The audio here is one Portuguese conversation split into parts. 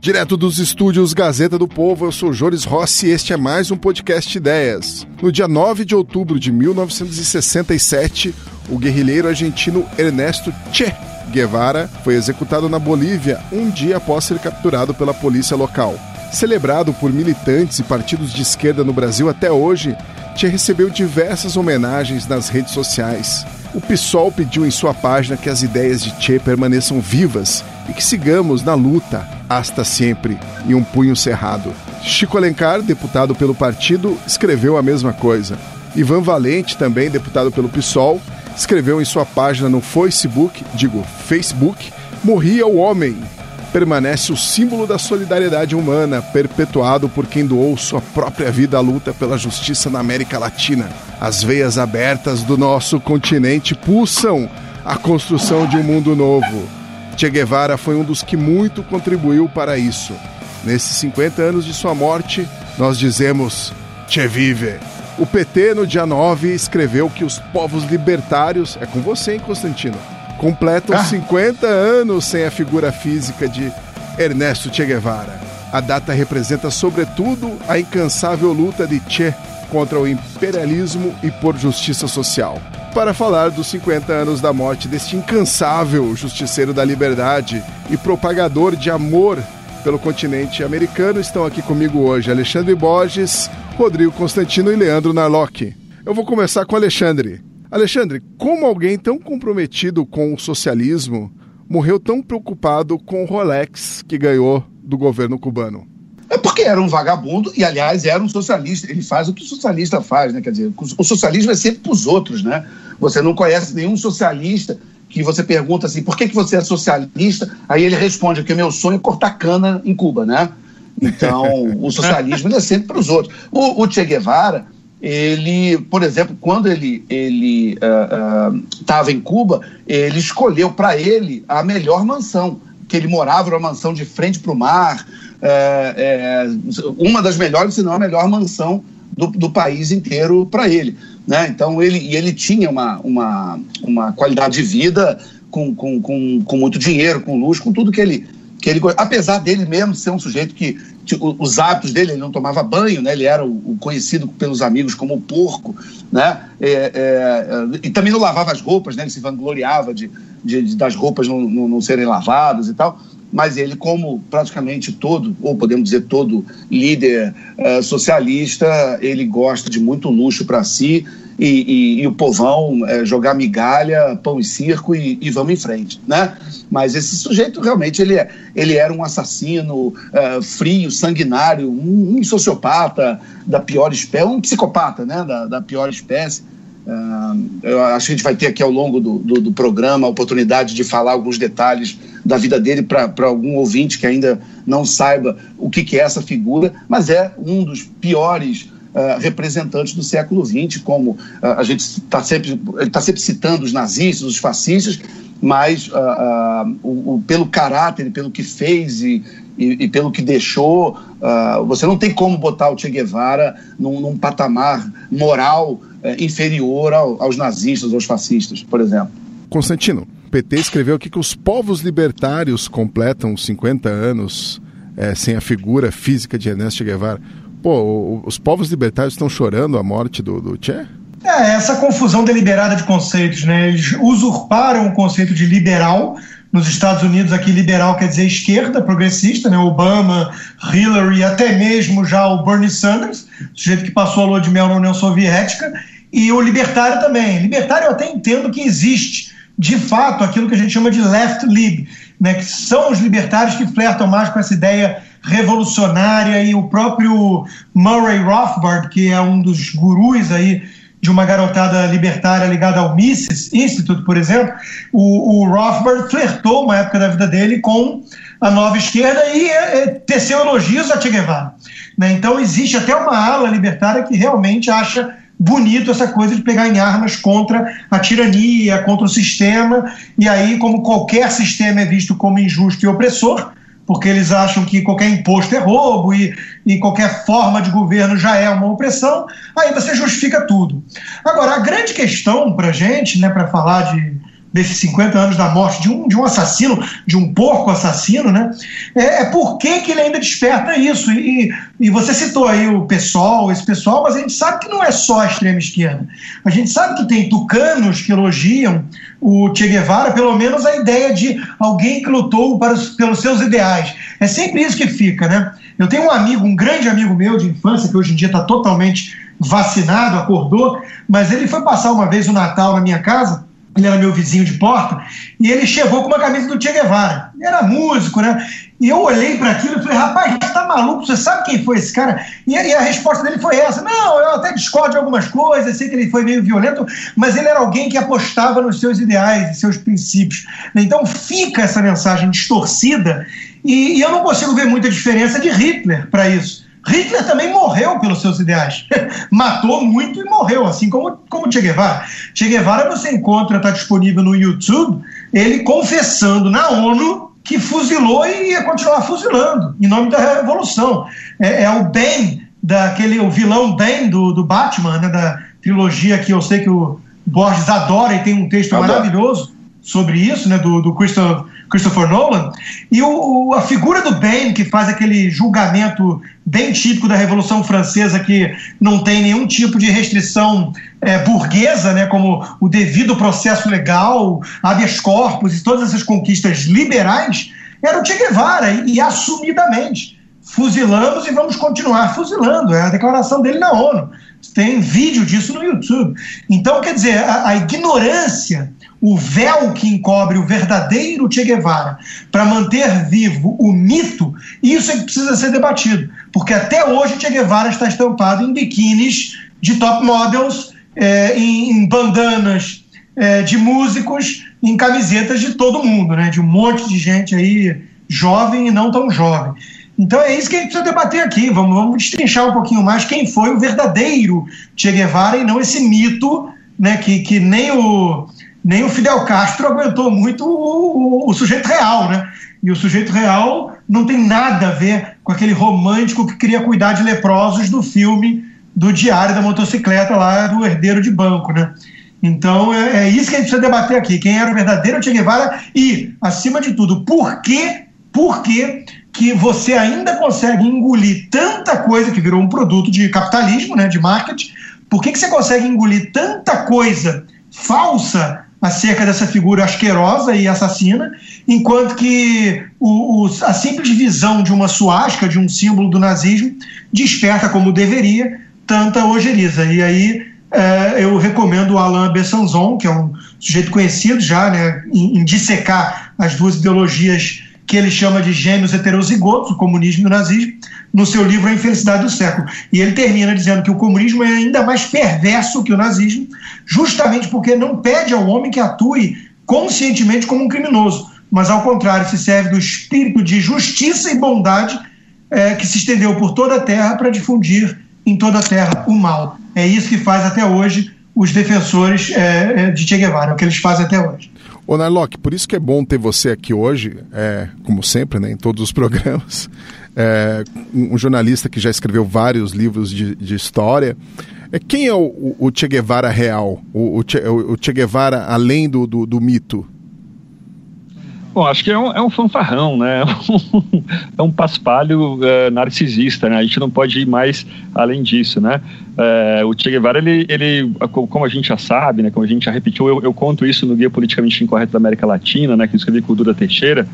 Direto dos estúdios Gazeta do Povo, eu sou Joris Rossi e este é mais um podcast Ideias. No dia 9 de outubro de 1967, o guerrilheiro argentino Ernesto Che Guevara foi executado na Bolívia um dia após ser capturado pela polícia local. Celebrado por militantes e partidos de esquerda no Brasil até hoje, Che recebeu diversas homenagens nas redes sociais. O PSOL pediu em sua página que as ideias de Che permaneçam vivas e que sigamos na luta, hasta sempre, e um punho cerrado. Chico Alencar, deputado pelo partido, escreveu a mesma coisa. Ivan Valente, também deputado pelo PSOL, escreveu em sua página no Facebook, digo, Facebook, morria o homem. Permanece o símbolo da solidariedade humana, perpetuado por quem doou sua própria vida à luta pela justiça na América Latina. As veias abertas do nosso continente pulsam a construção de um mundo novo. Che Guevara foi um dos que muito contribuiu para isso. Nesses 50 anos de sua morte, nós dizemos Che vive. O PT, no dia 9, escreveu que os povos libertários. É com você, hein, Constantino? Completam ah. 50 anos sem a figura física de Ernesto Che Guevara. A data representa, sobretudo, a incansável luta de Che contra o imperialismo e por justiça social. Para falar dos 50 anos da morte deste incansável justiceiro da liberdade e propagador de amor pelo continente americano, estão aqui comigo hoje Alexandre Borges, Rodrigo Constantino e Leandro Narlock. Eu vou começar com Alexandre. Alexandre, como alguém tão comprometido com o socialismo morreu tão preocupado com o Rolex que ganhou do governo cubano? É porque era um vagabundo e, aliás, era um socialista. Ele faz o que o socialista faz, né? Quer dizer, o socialismo é sempre para os outros, né? Você não conhece nenhum socialista que você pergunta assim, por que, que você é socialista? Aí ele responde que o meu sonho é cortar cana em Cuba, né? Então, o socialismo é sempre para os outros. O, o, Che Guevara, ele, por exemplo, quando ele estava uh, uh, em Cuba, ele escolheu para ele a melhor mansão, que ele morava numa mansão de frente para o mar, é, uma das melhores, se não a melhor mansão do, do país inteiro para ele. Né? Então, ele, e ele tinha uma, uma, uma qualidade de vida com, com, com, com muito dinheiro, com luxo, com tudo que ele, que ele apesar dele mesmo ser um sujeito que os hábitos dele ele não tomava banho né? Ele era o, o conhecido pelos amigos como o porco né? É, é, e também não lavava as roupas né? Ele se vangloriava de, de, de das roupas não, não, não, serem lavadas e tal. Mas ele como praticamente todo ou podemos dizer todo líder uh, socialista ele gosta de muito luxo para si e, e, e o povão é, jogar migalha, pão e circo e, e, vamos em frente, né? Mas esse sujeito realmente ele, é, ele era um assassino uh, frio, sanguinário, um, um, sociopata da pior espécie, um psicopata, né? Da, da pior espécie. Uh, eu acho que a gente vai ter aqui ao longo do, do, do programa a oportunidade de falar alguns detalhes da vida dele para algum ouvinte que ainda não saiba o que, que é essa figura, mas é um dos piores Uh, representantes do século XX, como uh, a gente está sempre, está sempre citando os nazistas, os fascistas, mas uh, o, o, pelo caráter, pelo que fez e, e, e pelo que deixou, você não tem como botar o Che Guevara num, num patamar moral inferior ao, aos nazistas, aos fascistas, por exemplo. Constantino, PT escreveu aqui que os povos libertários completam 50 anos é, sem a figura física de Ernesto Guevara. Pô, os povos libertários estão chorando a morte do, do Che? É, essa confusão deliberada de conceitos, né? Eles usurparam o conceito de liberal. Nos Estados Unidos, aqui liberal quer dizer esquerda, progressista, né? Obama, Hillary, até mesmo já o Bernie Sanders, sujeito que passou a lua de mel na União Soviética, e o libertário também. Libertário eu até entendo que existe, de fato, aquilo que a gente chama de left lib, né? que são os libertários que flertam mais com essa ideia revolucionária e o próprio Murray Rothbard, que é um dos gurus aí de uma garotada libertária ligada ao Mises Institute, por exemplo, o, o Rothbard flertou uma época da vida dele com a nova esquerda e é, teceu elogios a Che Guevara. Né? Então existe até uma ala libertária que realmente acha bonito essa coisa de pegar em armas contra a tirania, contra o sistema, e aí, como qualquer sistema é visto como injusto e opressor, porque eles acham que qualquer imposto é roubo e, e qualquer forma de governo já é uma opressão, aí você justifica tudo. Agora, a grande questão para a gente, né, para falar de, desses 50 anos da morte de um, de um assassino, de um porco assassino, né? É, é por que, que ele ainda desperta isso. E, e você citou aí o pessoal, esse pessoal, mas a gente sabe que não é só a extrema esquerda. A gente sabe que tem tucanos que elogiam o Che Guevara, pelo menos a ideia de alguém que lutou para os, pelos seus ideais. É sempre isso que fica, né? Eu tenho um amigo, um grande amigo meu de infância, que hoje em dia está totalmente vacinado, acordou, mas ele foi passar uma vez o Natal na minha casa ele era meu vizinho de porta, e ele chegou com uma camisa do Che Guevara. Ele era músico, né? E eu olhei para aquilo e falei, rapaz, você tá maluco? Você sabe quem foi esse cara? E, e, a resposta dele foi essa: não, eu até discordo de algumas coisas, sei que ele foi meio violento, mas ele era alguém que apostava nos seus ideais e seus princípios. Então fica essa mensagem distorcida, e, e eu não consigo ver muita diferença de Hitler para isso. Hitler também morreu pelos seus ideais. Matou muito e morreu, assim como, como Che Guevara. Che Guevara você encontra, está disponível no YouTube, ele confessando na ONU que fuzilou e ia continuar fuzilando, em nome da revolução. É, é o Ben, daquele, o vilão Ben do, do Batman, né, da trilogia que eu sei que o Borges adora e tem um texto maravilhoso sobre isso, né, do, do Christopher, Christopher Nolan. E o, o, a figura do Ben, que faz aquele julgamento bem típico da Revolução Francesa, que não tem nenhum tipo de restrição é, burguesa, né, como o devido processo legal, habeas corpus e todas essas conquistas liberais, era o Che Guevara, e, e assumidamente. Fuzilamos e vamos continuar fuzilando. É a declaração dele na ONU. Tem vídeo disso no YouTube. Então, quer dizer, a, a ignorância o véu que encobre o verdadeiro Che Guevara para manter vivo o mito, isso é que precisa ser debatido. Porque até hoje Che Guevara está estampado em biquínis de top models, é, em, em, bandanas é, de músicos, em camisetas de todo mundo, né? de um monte de gente aí jovem e não tão jovem. Então é isso que a gente precisa debater aqui. Vamos, vamos destrinchar um pouquinho mais quem foi o verdadeiro Che Guevara e não esse mito né, que, que nem o nem o Fidel Castro aguentou muito o, o, o, sujeito real, né? E o sujeito real não tem nada a ver com aquele romântico que queria cuidar de leprosos do filme do Diário da Motocicleta lá do herdeiro de banco, né? Então é, é isso que a gente precisa debater aqui. Quem era o verdadeiro Che Guevara e, acima de tudo, por que, por que, que você ainda consegue engolir tanta coisa que virou um produto de capitalismo, né, de marketing, por que, que você consegue engolir tanta coisa falsa acerca dessa figura asquerosa e assassina, enquanto que o, o, a simples visão de uma suástica, de um símbolo do nazismo, desperta como deveria tanta ojeriza. E aí é, eu recomendo o Alain Bessanzon, que é um sujeito conhecido já né, em, em dissecar as duas ideologias que ele chama de gêmeos heterozigotos, o comunismo e o nazismo, no seu livro A Infelicidade do Século. E ele termina dizendo que o comunismo é ainda mais perverso que o nazismo, justamente porque não pede ao homem que atue conscientemente como um criminoso, mas ao contrário, se serve do espírito de justiça e bondade é, que se estendeu por toda a terra para difundir em toda a terra o mal. É isso que faz até hoje os defensores é, é de Che Guevara, é o que eles fazem até hoje. Ô Narlock, por isso que é bom ter você aqui hoje, é, como sempre, né, em todos os programas, é, um jornalista que já escreveu vários livros de, de história. É, quem é o, o, Che Guevara real? O, o, che, o che Guevara além do, do, do mito? Bom, acho que é um, é um fanfarrão, né? é um paspalho é, narcisista, né? A gente não pode ir mais além disso, né? É, o Che Guevara, ele, ele, como a gente já sabe, né? Como a gente já repetiu, eu, eu conto isso no Guia Politicamente Incorreto da América Latina, né? Que eu escrevi com o Duda Teixeira.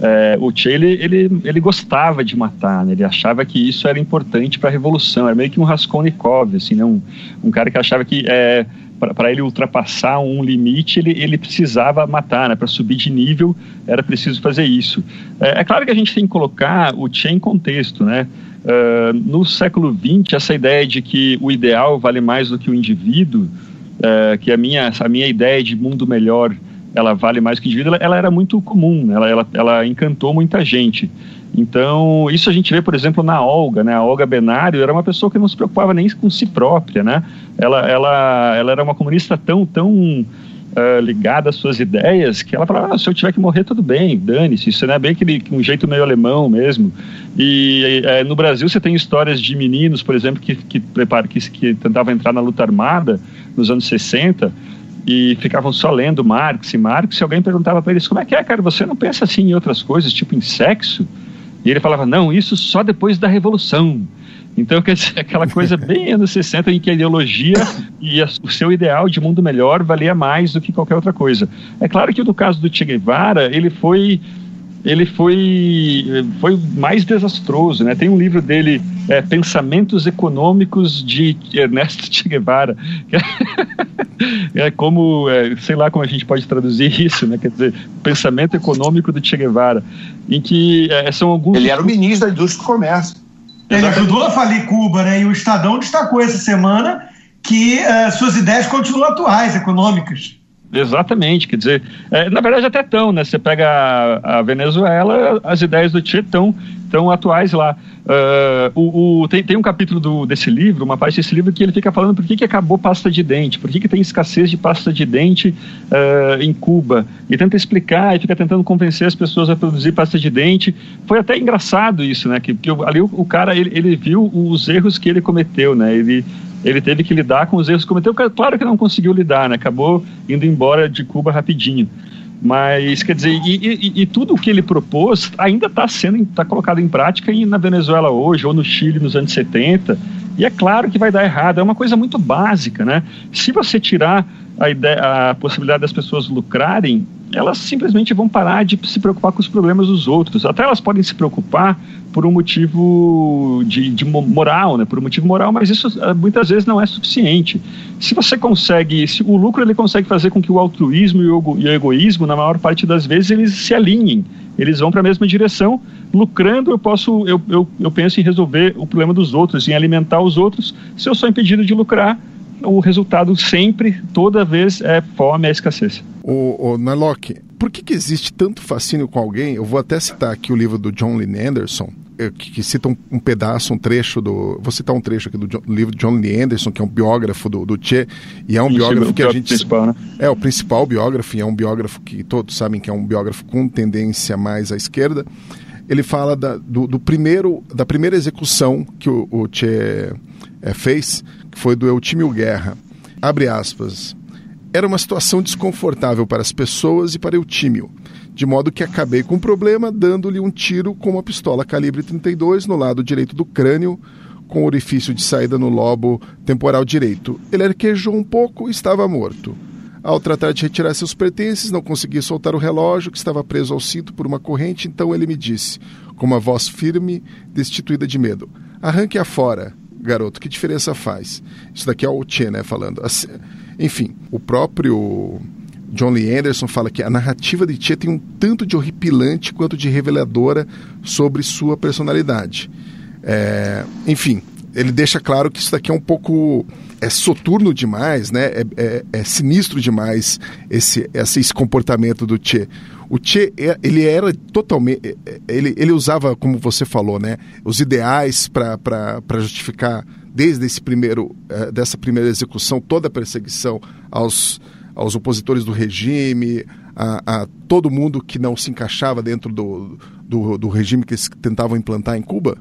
É, o Che, ele, ele, ele gostava de matar, né? Ele achava que isso era importante para a revolução. Era meio que um Raskolnikov, assim, né? Um, um cara que achava que... É, para ele ultrapassar um limite, ele, ele precisava matar, né? Para subir de nível, era preciso fazer isso. É, é, claro que a gente tem que colocar o Che em contexto, né? Uh, no século XX, essa ideia de que o ideal vale mais do que o indivíduo, uh, que a minha, a minha ideia de mundo melhor, ela vale mais que indivíduo, ela, ela era muito comum, né? ela, ela, ela encantou muita gente. Então, isso a gente vê, por exemplo, na Olga, né? A Olga Benário era uma pessoa que não se preocupava nem com si própria, né? Ela, ela, ela era uma comunista tão, tão uh, ligada às suas ideias que ela falava, ah, se eu tiver que morrer, tudo bem, dane-se. Isso não é bem aquele um jeito meio alemão mesmo. E uh, no Brasil você tem histórias de meninos, por exemplo, que, que, que, que tentavam entrar na luta armada nos anos 60 e ficavam só lendo Marx e Marx, e alguém perguntava para eles, como é que é, cara, você não pensa assim em outras coisas, tipo em sexo? E ele falava, não, isso só depois da Revolução. Então, quer dizer, aquela coisa bem anos 60 em que a ideologia e a, o seu ideal de mundo melhor valia mais do que qualquer outra coisa. É claro que no caso do Che Guevara, ele foi ele foi, foi mais desastroso. Né? Tem um livro dele, é, Pensamentos Econômicos de Ernesto Che Guevara. é como, é, sei lá como a gente pode traduzir isso, né? quer dizer, Pensamento Econômico do Che Guevara, em que é, são alguns... Ele era o ministro da Indústria e Comércio. Ele ajudou a falir Cuba, né? e o Estadão destacou essa semana que uh, suas ideias continuam atuais, econômicas. Exatamente, quer dizer, é, na verdade até tão, né? Você pega a, a, Venezuela, as ideias do Che estão tão atuais lá. Uh, o, o, tem, tem um capítulo do, desse livro, uma parte desse livro que ele fica falando por que, que acabou pasta de dente, por que, que tem escassez de pasta de dente uh, em Cuba. E tenta explicar e fica tentando convencer as pessoas a produzir pasta de dente. Foi até engraçado isso, né? Que, que ali o, o cara ele, ele viu os erros que ele cometeu, né? Ele ele teve que lidar com os erros que cometeu. Claro que não conseguiu lidar, né? acabou indo embora de Cuba rapidinho. Mas, quer dizer, e, e, e tudo o que ele propôs ainda está sendo tá colocado em prática na Venezuela hoje, ou no Chile nos anos 70. E é claro que vai dar errado, é uma coisa muito básica, né? Se você tirar a, ideia, a possibilidade das pessoas lucrarem, elas simplesmente vão parar de se preocupar com os problemas dos outros. Até elas podem se preocupar por um motivo de, de moral, né? Por um motivo moral, mas isso eh, muitas vezes não é suficiente. Se você consegue, se o lucro ele consegue fazer com que o altruísmo e o, e o egoísmo, na maior parte das vezes, eles se alinhem. Eles vão para a mesma direção. Lucrando, eu posso, eu, eu, eu penso em resolver o problema dos outros, em alimentar os outros. Se eu sou impedido de lucrar, o resultado sempre, toda vez, é fome, é escassez. O, o Nalock, por que, que existe tanto fascínio com alguém? Eu vou até citar aqui o livro do John Lee Anderson, eh, que, que cita um, um, pedaço, um trecho do. Vou citar um trecho aqui do, John, do livro de John Lee Anderson, que é um biógrafo do, do Che, e é um biógrafo que a gente. Principal, né? É o principal biógrafo, e é um biógrafo que todos sabem que é um biógrafo com tendência mais à esquerda. Ele fala da, do, do primeiro, da primeira execução que o, o Che é, fez, foi do Eutímio Guerra. Abre aspas. Era uma situação desconfortável para as pessoas e para Eutímio, de modo que acabei com o problema dando-lhe um tiro com uma pistola calibre 32 no lado direito do crânio, com orifício de saída no lobo temporal direito. Ele arquejou um pouco e estava morto. Ao tratar de retirar seus pertences, não consegui soltar o relógio que estava preso ao cinto por uma corrente, então ele me disse, com uma voz firme, destituída de medo: Arranque-a fora garoto, que diferença faz? Isso daqui é o Che, né, falando. Assim, enfim, o próprio John Lee Anderson fala que a narrativa de Che tem um tanto de horripilante quanto de reveladora sobre sua personalidade. É, enfim, ele deixa claro que isso daqui é um pouco é soturno demais, né? É, é, é sinistro demais esse, esse comportamento do Che. O Che, é, ele era totalmente. É, é, ele, ele usava, como você falou, né? Os ideais para justificar, desde esse primeiro, dessa primeira execução, toda a perseguição aos, aos opositores do regime, a, a todo mundo que não se encaixava dentro do, do, do regime que eles tentavam implantar em Cuba?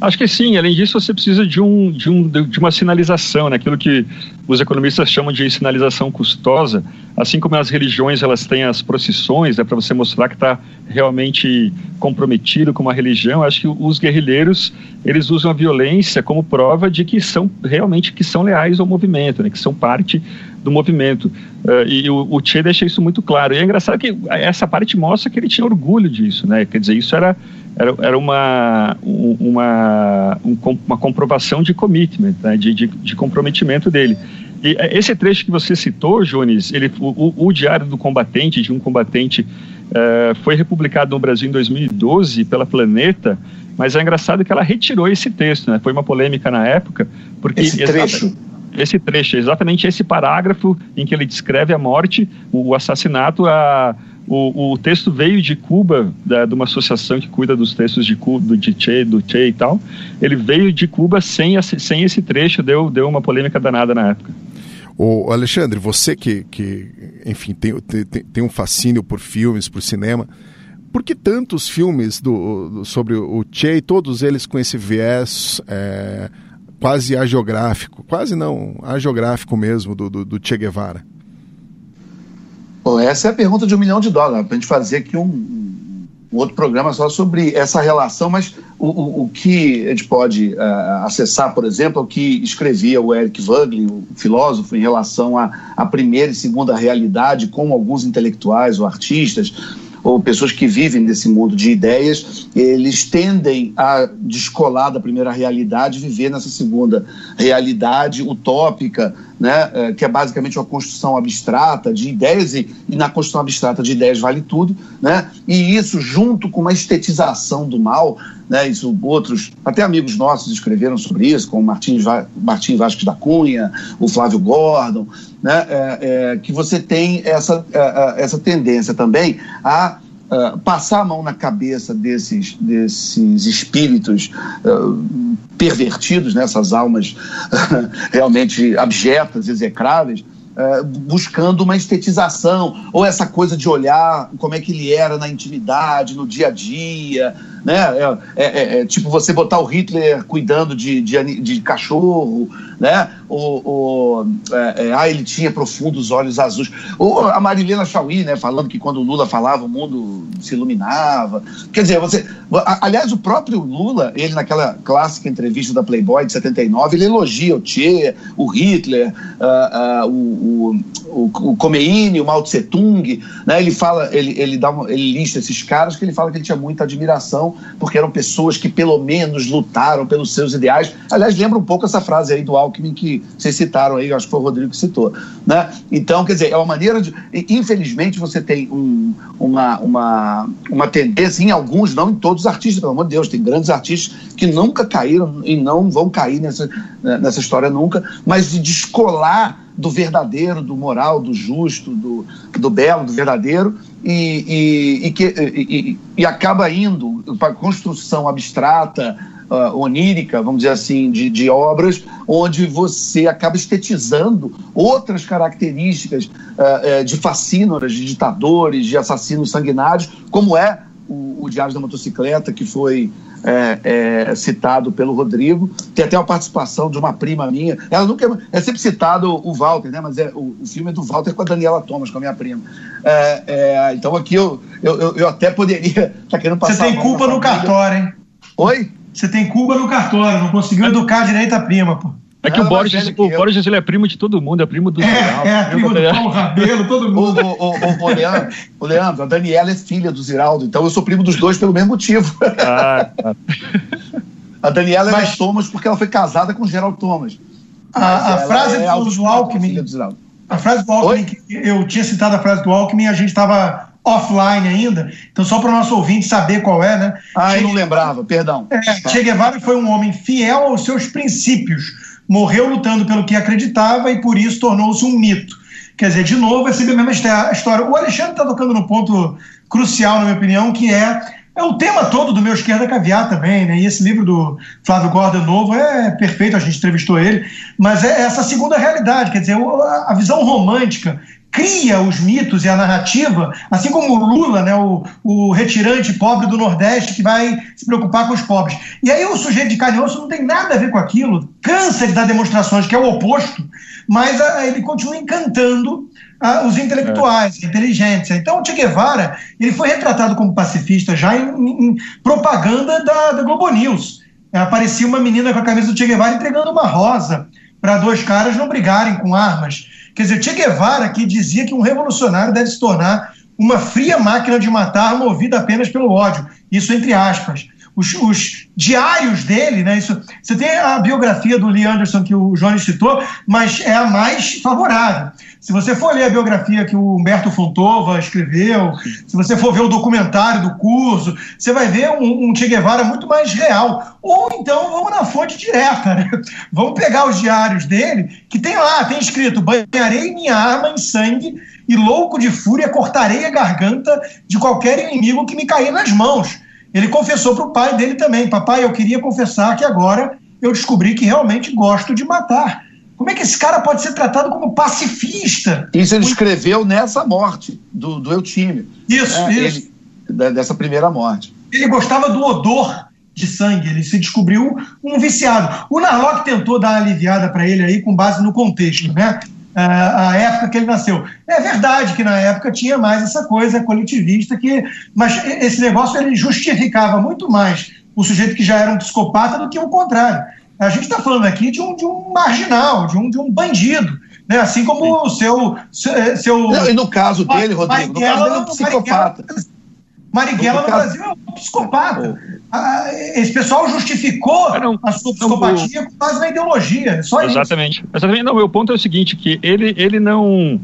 Acho que sim. Além disso, você precisa de, um, de, um, de uma sinalização, né? aquilo que os economistas chamam de sinalização custosa. Assim como as religiões elas têm as procissões, né, para você mostrar que está realmente comprometido com uma religião. Acho que os guerrilheiros eles usam a violência como prova de que são realmente que são leais ao movimento, né, que são parte do movimento. Uh, e o, o Che deixa isso muito claro. E é engraçado que essa parte mostra que ele tinha orgulho disso, né? Quer dizer, isso era era, era uma, uma, um, uma comprovação de commitment, né, de, de, de, comprometimento dele. É, esse trecho que você citou, Jones, ele, o, o Diário do Combatente, de um combatente, uh, foi republicado no Brasil em 2012 pela Planeta, mas é engraçado que ela retirou esse texto, né? Foi uma polêmica na época, porque esse trecho esse trecho, exatamente esse parágrafo em que ele descreve a morte, o assassinato, a, o, o texto veio de Cuba, da, de uma associação que cuida dos textos de Cuba, de che, do Che e tal. Ele veio de Cuba sem, sem esse trecho, deu, deu uma polêmica danada na época. O Alexandre, você que, que enfim, tem, tem, tem um fascínio por filmes, por cinema, por que tantos filmes do, do sobre o Che, todos eles com esse viés é, quase agiográfico, quase não, agiográfico mesmo, do, do, do Che Guevara? Essa é a pergunta de um milhão de dólares, para a gente fazer aqui um, um, outro programa só sobre essa relação, mas o, o, o que a gente pode uh, acessar, por exemplo, é o que escrevia o Eric Wagner, o filósofo, em relação à primeira e segunda realidade, como alguns intelectuais ou artistas ou pessoas que vivem nesse mundo de ideias, eles tendem a descolar da primeira realidade, viver nessa segunda realidade utópica, né, é, que é basicamente uma construção abstrata de ideias, e, e, na construção abstrata de ideias vale tudo, né, e isso junto com uma estetização do mal, né, isso outros, até amigos nossos escreveram sobre isso, como Martim, Martim Vasques da Cunha, o Flávio Gordon, né, é, é, que você tem essa, é, é, essa tendência também a Uh, passar a mão na cabeça desses, desses espíritos pervertidos, nessas né, almas realmente abjetas, execráveis, buscando uma estetização, ou essa coisa de olhar como é que ele era na intimidade, no dia a dia, né? É, é, é, é tipo você botar o Hitler cuidando de, de, de cachorro, né? O, o é, é, ah, ele tinha profundos olhos azuis. Ou a Marilena Chauí, né? Falando que quando o Lula falava o mundo se iluminava. Quer dizer, você. Aliás, o próprio Lula, ele naquela clássica entrevista da Playboy de 79, ele elogia o Che, o Hitler, uh, uh, o, o, o Khomeini, o Mao Tse Tung, né? Ele fala, ele, ele dá uma, ele lista esses caras que ele fala que ele tinha muita admiração porque eram pessoas que pelo menos lutaram pelos seus ideais. Aliás, lembra um pouco essa frase aí do Alckmin que vocês citaram aí, acho que foi o Rodrigo que citou. Né? Então, quer dizer, é uma maneira de. Infelizmente, você tem um, uma, uma, uma tendência em alguns, não em todos os artistas, pelo amor de Deus, tem grandes artistas que nunca caíram e não vão cair nessa, nessa história nunca, mas de descolar do verdadeiro, do moral, do justo, do, do belo, do verdadeiro, e, e, e, que, e, e acaba indo para a construção abstrata, uh, onírica, vamos dizer assim, de, de obras, onde você acaba estetizando outras características uh, uh, de fascínoras, de ditadores, de assassinos sanguinários, como é o, o Diário da Motocicleta, que foi é, é, citado pelo Rodrigo. Tem até uma participação de uma prima minha. Ela nunca é, é sempre citado o Walter, né? Mas é, o, o filme é do Walter com a Daniela Thomas, com a minha prima. É, é, então aqui eu, eu, eu, eu até poderia tá querendo passar. Você tem culpa no cartório, hein? Oi? Você tem culpa no cartório, não conseguiu educar direito a prima, pô. É que o Borges, o Borges ele é primo de todo mundo, é primo do. É, Ziraldo, é, primo do Paulo Rabelo, todo mundo. O, o, o, o, Leandro, o Leandro, a Daniela é filha do Ziraldo, então eu sou primo dos dois pelo mesmo motivo. Ah, tá. A Daniela Mas, é Thomas porque ela foi casada com o Geraldo Thomas. A, a frase é do, do Alckmin. A frase do Alckmin, eu tinha citado a frase do Alckmin, a gente estava offline ainda. Então, só para o nosso ouvinte saber qual é, né? Ah, che eu não lembrava, perdão. É, che Guevara foi um homem fiel aos seus princípios, morreu lutando pelo que acreditava e por isso tornou-se um mito. Quer dizer, de novo, é sempre a mesma história. O Alexandre está tocando no ponto crucial, na minha opinião, que é é o tema todo do meu Esquerda Caviar também, né? E esse livro do Flávio Gordon novo é perfeito, a gente entrevistou ele, mas é essa segunda realidade, quer dizer, a visão romântica cria os mitos e a narrativa, assim como o Lula, né, o, o retirante pobre do Nordeste que vai se preocupar com os pobres. E aí o sujeito de carne não tem nada a ver com aquilo, cansa de dar demonstrações que é o oposto, mas a, ele continua encantando a, os intelectuais, é. a inteligência. Então o Che Guevara ele foi retratado como pacifista já em, em propaganda da, da Globo News. Aparecia uma menina com a camisa do Che Guevara entregando uma rosa para dois caras não brigarem com armas. Quer dizer, Che Guevara que dizia que um revolucionário deve se tornar uma fria máquina de matar movida apenas pelo ódio. Isso entre aspas. Os, os, diários dele, né? Isso, você tem a biografia do Lee Anderson que o Jones citou, mas é a mais favorável. Se você for ler a biografia que o Humberto Fontova escreveu, se você for ver o documentário do curso, você vai ver um, um Che Guevara muito mais real. Ou então vamos na fonte direta, né? Vamos pegar os diários dele, que tem lá, tem escrito: banharei minha arma em sangue e louco de fúria cortarei a garganta de qualquer inimigo que me cair nas mãos. Ele confessou para o pai dele também: Papai, eu queria confessar que agora eu descobri que realmente gosto de matar. Como é que esse cara pode ser tratado como pacifista? Isso ele escreveu nessa morte do, do Eutímio. Isso, é, isso. Ele, dessa primeira morte. Ele gostava do odor de sangue, ele se descobriu um viciado. O Narlock tentou dar uma aliviada para ele aí com base no contexto, né? A época que ele nasceu. É verdade que na época tinha mais essa coisa coletivista, que, mas esse negócio ele justificava muito mais o sujeito que já era um psicopata do que o contrário. A gente está falando aqui de um, de um marginal, de um, de um bandido. Né? Assim como Sim. o seu. seu Não, e no caso dele, Rodrigo, no caso dele é um psicopata. Marighella no, no Brasil é um psicopata. Esse pessoal justificou não, a sua psicopatia com base na ideologia. Só exatamente. Isso. Exatamente. Não, meu ponto é o seguinte, que ele, ele não.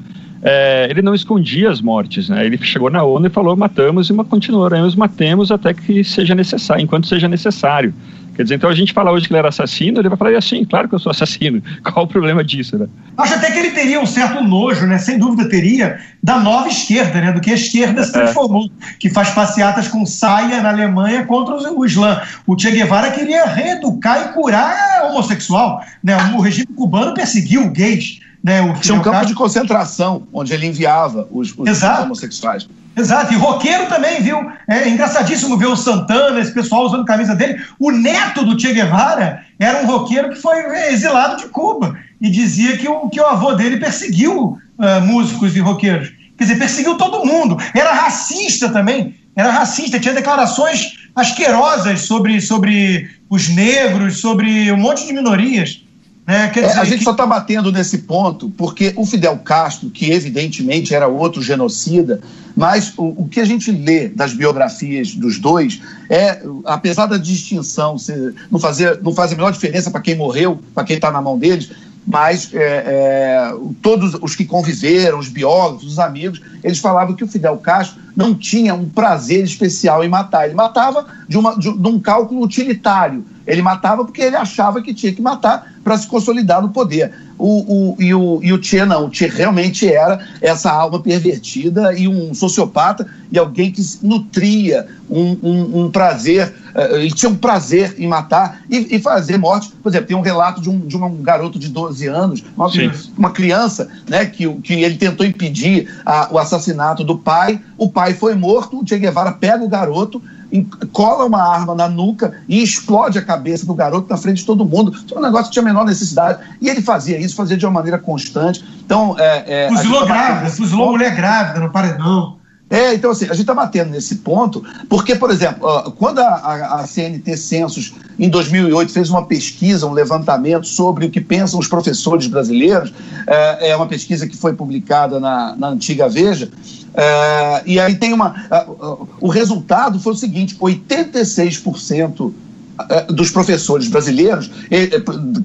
É, ele não escondia as mortes, né? Ele chegou na ONU e falou: matamos e continuaremos matemos até que seja necessário, enquanto seja necessário. Quer dizer, então a gente fala hoje que ele era assassino, ele vai falar assim, claro que eu sou assassino. Qual o problema disso, né? Acho até que ele teria um certo nojo, né? Sem dúvida teria, da nova esquerda, né? Do que a esquerda se é. transformou, é. que faz passeatas com saia na Alemanha contra o Islã. O Che Guevara queria reeducar e curar homossexual, né? O regime cubano perseguiu gays. Né, Tinha um campo de concentração onde ele enviava os, os homossexuais. Exato, e roqueiro também, viu? É engraçadíssimo ver o Santana, esse pessoal usando camisa dele. O neto do Che Guevara era um roqueiro que foi exilado de Cuba e dizia que o, que o avô dele perseguiu uh, músicos e roqueiros. Quer dizer, perseguiu todo mundo. Era racista também. Era racista, tinha declarações asquerosas sobre, sobre os negros, sobre um monte de minorias. Né? É, a gente que... só está batendo nesse ponto porque o Fidel Castro, que evidentemente era outro genocida, mas o, o que a gente lê das biografias dos dois é, apesar da distinção ser, não, fazer, não faz a menor diferença para quem morreu, para quem está na mão deles, mas é, é, todos os que conviveram, os biólogos, os amigos, eles falavam que o Fidel Castro não tinha um prazer especial em matar. Ele matava de, uma, de, de um cálculo utilitário. Ele matava porque ele achava que tinha que matar para se consolidar no poder. O, o, e, o, e o Che não, o Che realmente era essa alma pervertida e um sociopata e alguém que nutria um, um, um prazer, ele tinha um prazer em matar e, e, fazer morte. Por exemplo, tem um relato de um, de um garoto de 12 anos, uma, uma criança, né, que, que ele tentou impedir a, o assassinato do pai, o pai foi morto, o Che Guevara pega o garoto, cola uma arma na nuca e explode a cabeça do garoto na frente de todo mundo. É um negócio que tinha a menor necessidade. E ele fazia isso, fazia de uma maneira constante. Então, é, é, fuzilou grávida, fuzilou mulher grávida no paredão. É, então assim, a gente está batendo nesse ponto, porque, por exemplo, quando a, a, a, CNT Censos, em 2008, fez uma pesquisa, um levantamento sobre o que pensam os professores brasileiros, é, é uma pesquisa que foi publicada na, na antiga Veja, é, e aí tem uma. o resultado foi o seguinte: 86% é, dos professores brasileiros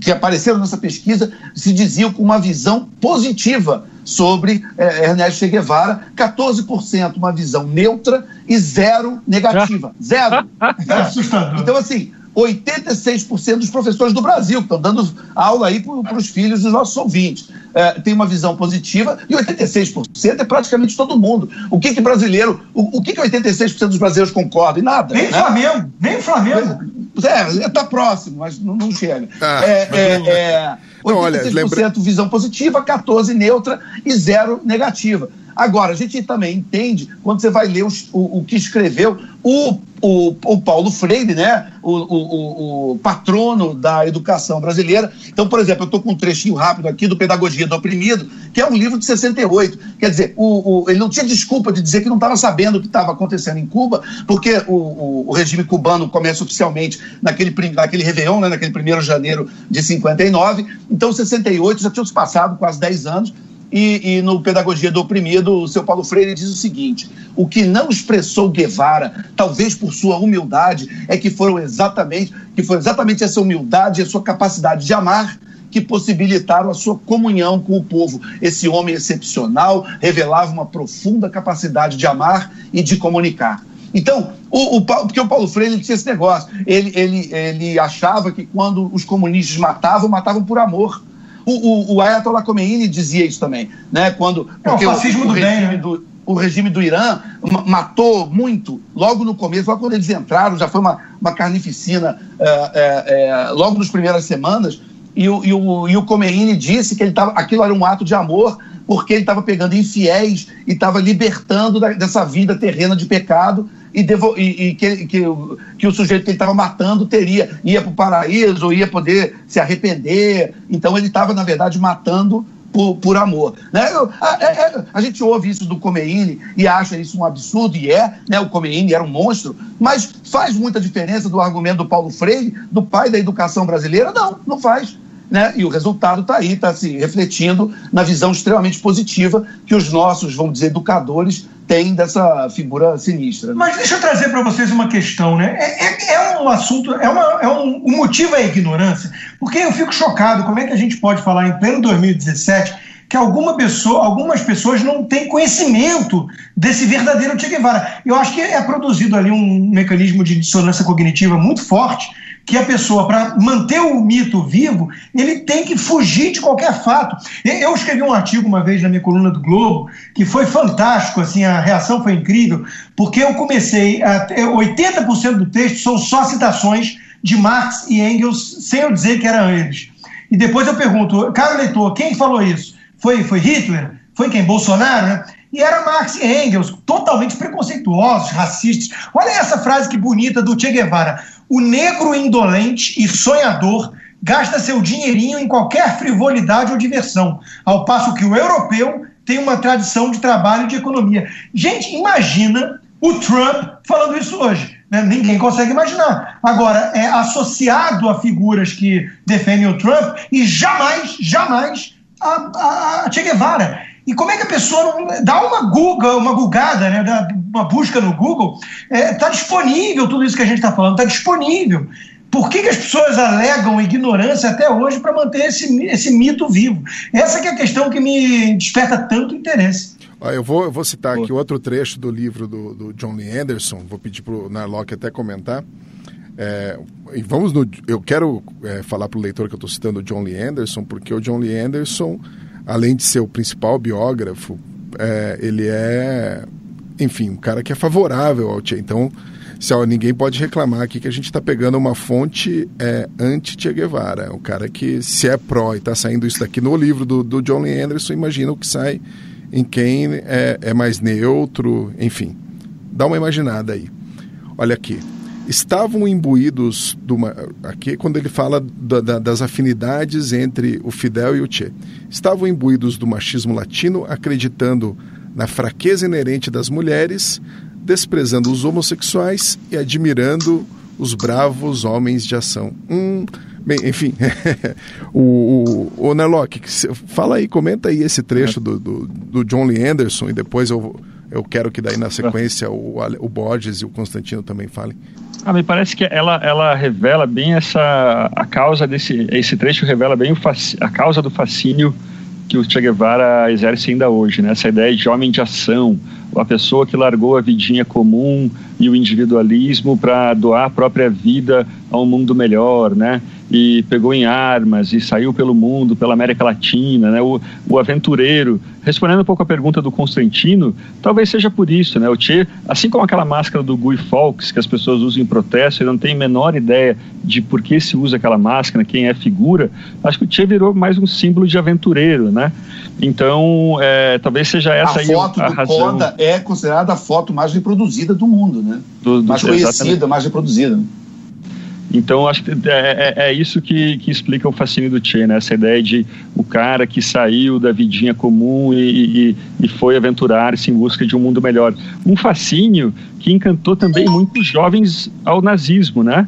que apareceram nessa pesquisa se diziam com uma visão positiva sobre Ernesto Che Guevara, 14% uma visão neutra e zero negativa. Zero. É. Então, assim, 86% dos professores do Brasil, que estão dando aula aí para os filhos dos nossos ouvintes. É, tem uma visão positiva e 86% é praticamente todo mundo. O que que brasileiro, o, o que que 86% dos brasileiros concordam? Nada. Nem né? Flamengo, nem Flamengo. É, está próximo, mas não, não chega. Ah, é, é, é, 86% não, olha, lembra... visão positiva, 14% neutra e zero negativa. Agora, a gente também entende, quando você vai ler os, o, o que escreveu o, o, o Paulo Freire, né? O, o, o, patrono da educação brasileira. Então, por exemplo, eu estou com um trechinho rápido aqui do Pedagogia do Oprimido, que é um livro de 68. Quer dizer, o, ele não tinha desculpa de dizer que não estava sabendo o que estava acontecendo em Cuba, porque o, regime cubano começa oficialmente naquele, naquele Réveillon, né, naquele 1 de janeiro de 59. Então, 68 já tinha se passado quase 10 anos. E, e, no Pedagogia do Oprimido, o seu Paulo Freire diz o seguinte: o que não expressou Guevara, talvez por sua humildade, é que foram exatamente, que foi exatamente essa humildade e a sua capacidade de amar que possibilitaram a sua comunhão com o povo. Esse homem excepcional revelava uma profunda capacidade de amar e de comunicar. Então, o, o, porque o Paulo Freire tinha esse negócio, ele, ele, ele achava que quando os comunistas matavam, matavam por amor. O, o, o Ayatollah Khomeini dizia isso também, né? Quando é, o fascismo do bem, né? do, o regime do Irã matou muito logo no começo, logo quando eles entraram, já foi uma, uma carnificina é, é, é, logo nas primeiras semanas. E o, e o, e o Khomeini disse que ele tava, aquilo era um ato de amor, porque ele estava pegando infiéis e estava libertando da, dessa vida terrena de pecado e, devo, e, e que, que, que, o sujeito que ele estava matando teria ia para o paraíso, ia poder se arrepender. Então ele estava, na verdade, matando por, por amor. Né? A, a, é, é, a, gente ouve isso do Comeini e acha isso um absurdo, e é, né? o Comeini era um monstro, mas faz muita diferença do argumento do Paulo Freire, do pai da educação brasileira? Não, não faz. Né? E o resultado está aí, está se refletindo na visão extremamente positiva que os nossos, vamos dizer, educadores têm dessa figura sinistra. Né? Mas deixa eu trazer para vocês uma questão, né? É, é, é, um assunto, é, uma, é um, um motivo é a ignorância, porque eu fico chocado como é que a gente pode falar em pleno 2017 que alguma pessoa, algumas pessoas não têm conhecimento desse verdadeiro Che Guevara. Eu acho que é produzido ali um mecanismo de dissonância cognitiva muito forte que a pessoa, para manter o mito vivo, ele tem que fugir de qualquer fato. Eu escrevi um artigo uma vez na minha coluna do Globo, que foi fantástico, assim, a reação foi incrível, porque eu comecei, a, 80% do texto são só citações de Marx e Engels, sem eu dizer que eram eles. E depois eu pergunto, caro leitor, quem falou isso? Foi, foi Hitler? Foi quem? Bolsonaro? Né? E era Marx e Engels, totalmente preconceituosos, racistas. Olha essa frase que bonita do Che Guevara. O negro indolente e sonhador gasta seu dinheirinho em qualquer frivolidade ou diversão, ao passo que o europeu tem uma tradição de trabalho e de economia. Gente, imagina o Trump falando isso hoje. Né? Ninguém consegue imaginar. Agora, é associado a figuras que defendem o Trump e jamais, jamais a, a Che Guevara. E como é que a pessoa não dá uma Google, uma googada, né, dá uma busca no Google, está é, tá disponível tudo isso que a gente está falando, está disponível. Por que, que, as pessoas alegam ignorância até hoje para manter esse, esse mito vivo? Essa é a questão que me desperta tanto interesse. Eu vou, eu vou citar aqui outro trecho do livro do, do John Lee Anderson, vou pedir para o Narlock até comentar. É, e vamos no, eu quero é, falar para o leitor que eu estou citando o John Lee Anderson, porque o John Lee Anderson além de ser o principal biógrafo, é, ele é, enfim, um cara que é favorável ao Che. Então, se, ó, ninguém pode reclamar aqui que a gente está pegando uma fonte é, anti-Che Guevara. Um cara que, se é pró e está saindo isso daqui no livro do, do John Lee Anderson, imagina o que sai em quem é, é mais neutro, enfim. Dá uma imaginada aí. Olha aqui estavam imbuídos uma, aqui quando ele fala da, da, das afinidades entre o Fidel e o Che, estavam imbuídos do machismo latino, acreditando na fraqueza inerente das mulheres, desprezando os homossexuais e admirando os bravos homens de ação. Hum, bem, enfim, o, o, o fala aí, comenta aí esse trecho do, do, do John Lee Anderson e depois eu, eu quero que daí na sequência o, o Borges e o Constantino também falem. Ah, me parece que ela, ela revela bem essa a causa desse esse trecho revela bem o, a causa do fascínio que o Che Guevara exerce ainda hoje, né? Essa ideia de homem de ação, a pessoa que largou a vidinha comum e o individualismo para doar a própria vida a um mundo melhor, né? E pegou em armas e saiu pelo mundo, pela América Latina, né? o, o aventureiro. Respondendo um pouco a pergunta do Constantino, talvez seja por isso, né? O Che, assim como aquela máscara do Guy Fawkes que as pessoas usam em protesto e não tem a menor ideia de por que se usa aquela máscara, quem é figura, acho que o Che virou mais um símbolo de aventureiro, né? Então, é, talvez seja essa a aí foto a do razão. Conda é considerada a foto mais reproduzida do mundo, né? Do, do, mais conhecida, exatamente. mais reproduzida. Então, acho que é, é, é isso que, que, explica o fascínio do Che, né? essa ideia de o cara que saiu da vidinha comum e, e, e foi aventurar-se em busca de um mundo melhor. Um fascínio que encantou também muitos jovens ao nazismo, né?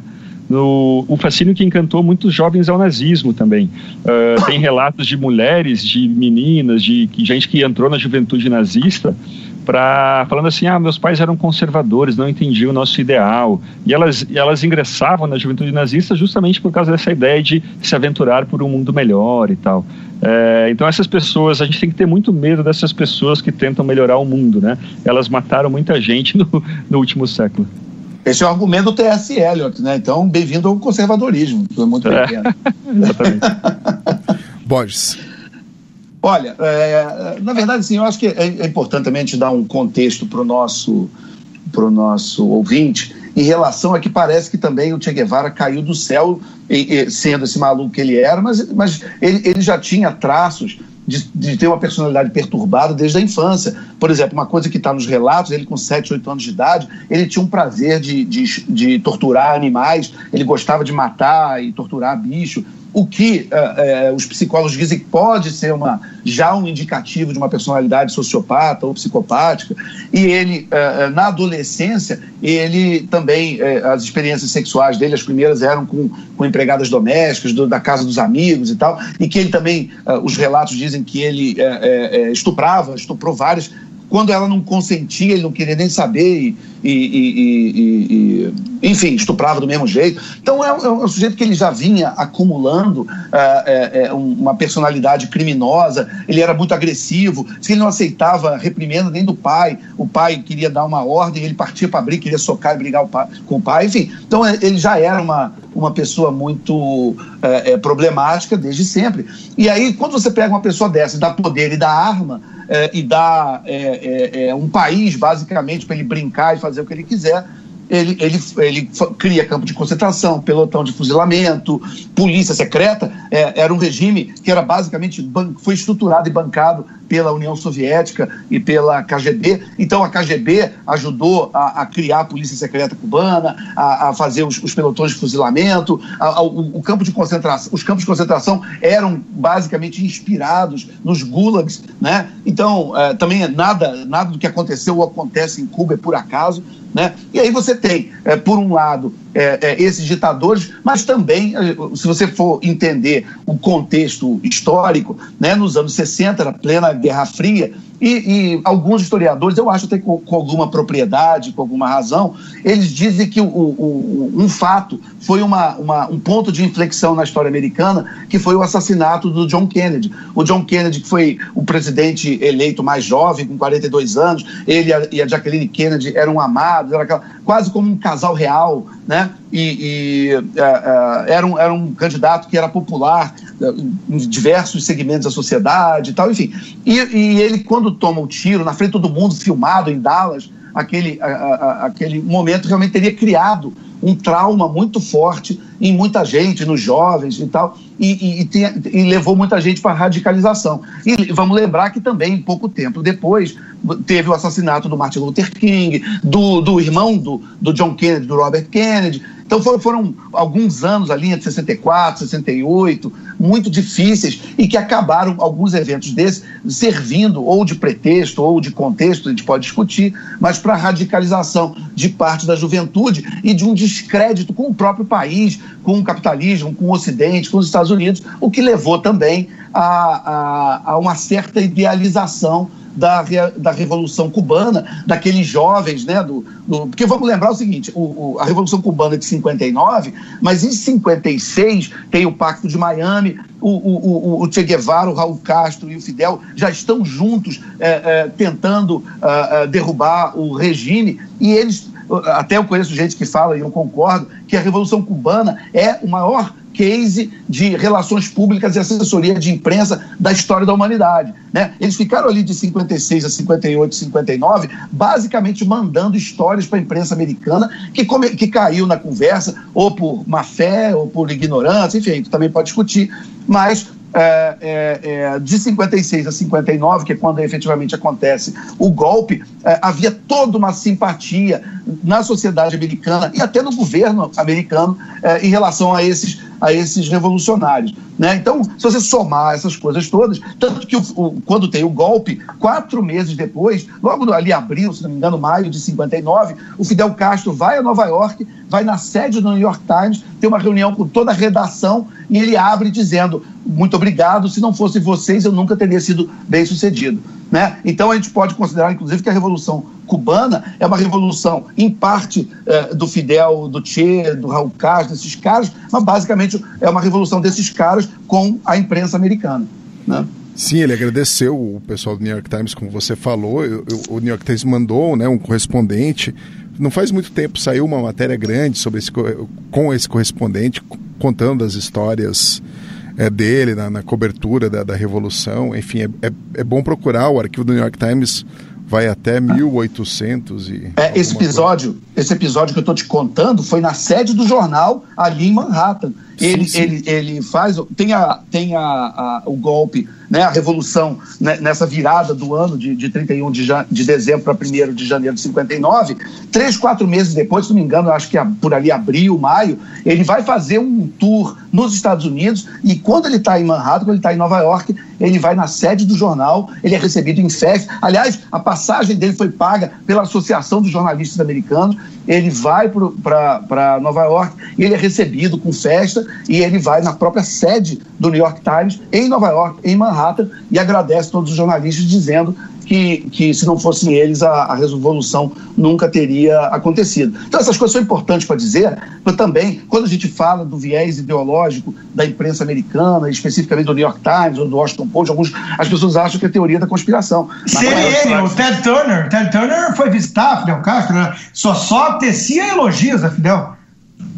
No, o fascínio que encantou muitos jovens ao nazismo também. Uh, tem relatos de mulheres, de meninas, de, de gente que entrou na juventude nazista para falando assim, ah, meus pais eram conservadores, não entendiam o nosso ideal. E elas, elas ingressavam na juventude nazista justamente por causa dessa ideia de se aventurar por um mundo melhor e tal. É, então essas pessoas, a gente tem que ter muito medo dessas pessoas que tentam melhorar o mundo, né? Elas mataram muita gente no, no último século. Esse é o argumento do T.S. Eliot, né? Então, bem-vindo ao conservadorismo. É muito é. Exatamente. Borges. Olha, é, na verdade, sim, eu acho que é, é importante também te dar um contexto para o nosso, pro nosso ouvinte em relação a que parece que também o Che Guevara caiu do céu, e, e, sendo esse maluco que ele era, mas, mas ele, ele já tinha traços de, de, ter uma personalidade perturbada desde a infância. Por exemplo, uma coisa que está nos relatos, ele com 7, 8 anos de idade, ele tinha um prazer de, de, de torturar animais, ele gostava de matar e torturar bicho. O que uh, uh, os psicólogos dizem que pode ser uma, já um indicativo de uma personalidade sociopata ou psicopática. E ele, uh, na adolescência, ele também, as experiências sexuais dele, as primeiras eram com, com empregadas domésticas, do, da casa dos amigos e tal, e que ele também, os relatos dizem que ele estuprava, estuprou várias quando ela não consentia, ele não queria nem saber e, e, e, e enfim, estuprava do mesmo jeito. Então é um, é um, sujeito que ele já vinha acumulando uh, é, é, uma personalidade criminosa, ele era muito agressivo, ele não aceitava reprimenda nem do pai, o pai queria dar uma ordem, ele partia para abrir, queria socar e brigar com o pai, enfim. Então é, ele já era uma, uma pessoa muito é, problemática desde sempre. E aí, quando você pega uma pessoa dessa, dá poder e dá arma, é, e é, é um país, basicamente, para ele brincar e fazer o que ele quiser, ele, ele, ele cria campo de concentração, pelotão de fuzilamento, polícia secreta. É, era um regime que era basicamente foi estruturado e bancado pela União Soviética e pela KGB. Então a KGB ajudou a, a criar a polícia secreta cubana, a, a fazer os, os, pelotões de fuzilamento. A, o, o, campo de concentração, os campos de concentração eram basicamente inspirados nos gulags, né? Então é, também nada nada do que aconteceu ou acontece em Cuba é por acaso. Né? E aí você tem, é, por um lado, é, é, esses ditadores, mas também, é, se você for entender o contexto histórico, né, nos anos 60, na plena Guerra Fria, e, e, alguns historiadores, eu acho até com, com, alguma propriedade, com alguma razão, eles dizem que o, o, um fato foi uma, uma, um ponto de inflexão na história americana, que foi o assassinato do John Kennedy. O John Kennedy, que foi o presidente eleito mais jovem, com 42 anos, ele e a Jacqueline Kennedy eram amados, era quase como um casal real, né? E, e uh, era, um, era um candidato que era popular em diversos segmentos da sociedade e tal, enfim. E, e ele, quando toma o tiro, na frente de todo mundo, filmado em Dallas, aquele, a, a, aquele momento realmente teria criado um trauma muito forte em muita gente, nos jovens e tal, e, e, e, e levou muita gente para radicalização. E vamos lembrar que também, pouco tempo depois, teve o assassinato do Martin Luther King, do, do irmão do, do John Kennedy, do Robert Kennedy, então foram, foram, alguns anos ali, entre 64, 68, muito difíceis e que acabaram alguns eventos desses servindo ou de pretexto ou de contexto, a gente pode discutir, mas para a radicalização de parte da juventude e de um descrédito com o próprio país, com o capitalismo, com o Ocidente, com os Estados Unidos, o que levou também a, a, a uma certa idealização da, da Revolução Cubana, daqueles jovens, né? Do, do porque vamos lembrar o seguinte: o, o, a Revolução Cubana é de 59, mas em 56 tem o Pacto de Miami, o, o, Che Guevara, o Raul Castro e o Fidel já estão juntos é, é, tentando é, derrubar o regime e eles até eu conheço gente que fala, e eu concordo, que a Revolução Cubana é o maior case de relações públicas e assessoria de imprensa da história da humanidade. Né? Eles ficaram ali de 56 a 58, 59, basicamente mandando histórias para a imprensa americana que, come, que caiu na conversa, ou por má fé, ou por ignorância, enfim, também pode discutir, mas é, é, é, de 56 a 59, que é quando efetivamente acontece o golpe, é, havia toda uma simpatia na sociedade americana e até no governo americano é, em relação a esses a esses revolucionários. Né? Então, se você somar essas coisas todas, tanto que o, o, quando tem o golpe, quatro meses depois, logo ali abril, se não me engano, maio de 59, o Fidel Castro vai a Nova York, vai na sede do New York Times, tem uma reunião com toda a redação e ele abre dizendo: muito obrigado, se não fosse vocês, eu nunca teria sido bem sucedido. Né? Então a gente pode considerar, inclusive, que a Revolução Cubana é uma revolução, em parte, é, do Fidel, do Che, do Raul Castro, desses caras, mas basicamente é uma revolução desses caras com a imprensa americana. Né? Sim, ele agradeceu o pessoal do New York Times, como você falou. Eu, eu, o New York Times mandou né, um correspondente. Não faz muito tempo saiu uma matéria grande sobre esse, com esse correspondente, contando as histórias é, dele na, na cobertura da, da, Revolução. Enfim, é, é, é, bom procurar. O arquivo do New York Times vai até 1800 e. É, esse episódio, coisa. esse episódio que eu estou te contando foi na sede do jornal ali em Manhattan. Ele, sim, sim. ele, ele faz. Tem, a, tem a, a, o golpe né, a Revolução né, nessa virada do ano de, de 31 de, de dezembro para 1 de janeiro de 59, três, quatro meses depois, se não me engano, acho que por ali abril, maio, ele vai fazer um tour nos Estados Unidos e quando ele está em Manhattan, quando ele está em Nova York, ele vai na sede do jornal, ele é recebido em festa. Aliás, a passagem dele foi paga pela Associação dos Jornalistas Americanos. Ele vai para Nova York e ele é recebido com festa e ele vai na própria sede do New York Times, em Nova York, em Manhattan, e agradece todos os jornalistas dizendo que, que se não fossem eles, a, a resolução nunca teria acontecido. Então, essas coisas são importantes para dizer, mas também, quando a gente fala do viés ideológico da imprensa americana, especificamente do New York Times ou do Washington Post, alguns, as pessoas acham que é teoria da conspiração. Sim, ele, o Ted Turner, Ted Turner foi visitar Fidel Castro, né? só só tecia elogios a Fidel.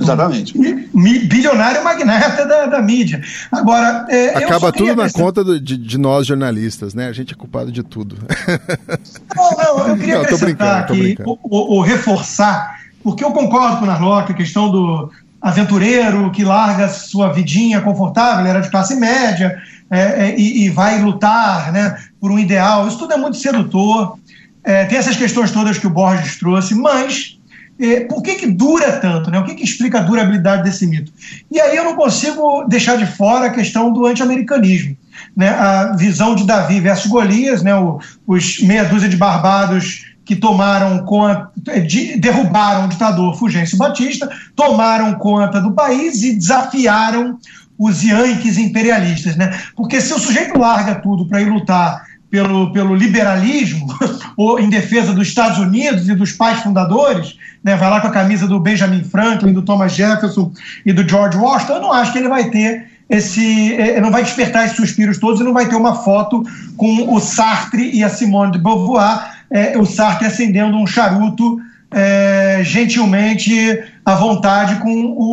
Exatamente. Bilionário magnata da, da mídia. Agora. É, Acaba tudo na conta do, de, de, nós jornalistas, né? A gente é culpado de tudo. Não, não, eu queria não, acrescentar aqui, o, o, reforçar, porque eu concordo com o Narlock, a questão do aventureiro que larga sua vidinha confortável, ele era de classe média, é, é, e, e, vai lutar né, por um ideal. Isso tudo é muito sedutor. É, tem essas questões todas que o Borges trouxe, mas é, por que, que dura tanto? Né? O que, que explica a durabilidade desse mito? E aí eu não consigo deixar de fora a questão do anti-americanismo. Né? A visão de Davi versus Golias, né? O, os meia dúzia de barbados que tomaram conta, de, derrubaram o ditador Fulgêncio Batista, tomaram conta do país e desafiaram os Yankees imperialistas. Né? Porque se o sujeito larga tudo para ir lutar pelo, pelo liberalismo, ou em defesa dos Estados Unidos e dos pais fundadores, né, vai lá com a camisa do Benjamin Franklin, do Thomas Jefferson e do George Washington, eu não acho que ele vai ter esse. Eh, não vai despertar esses suspiros todos e não vai ter uma foto com o Sartre e a Simone de Beauvoir, é, o Sartre acendendo um charuto é, gentilmente à vontade com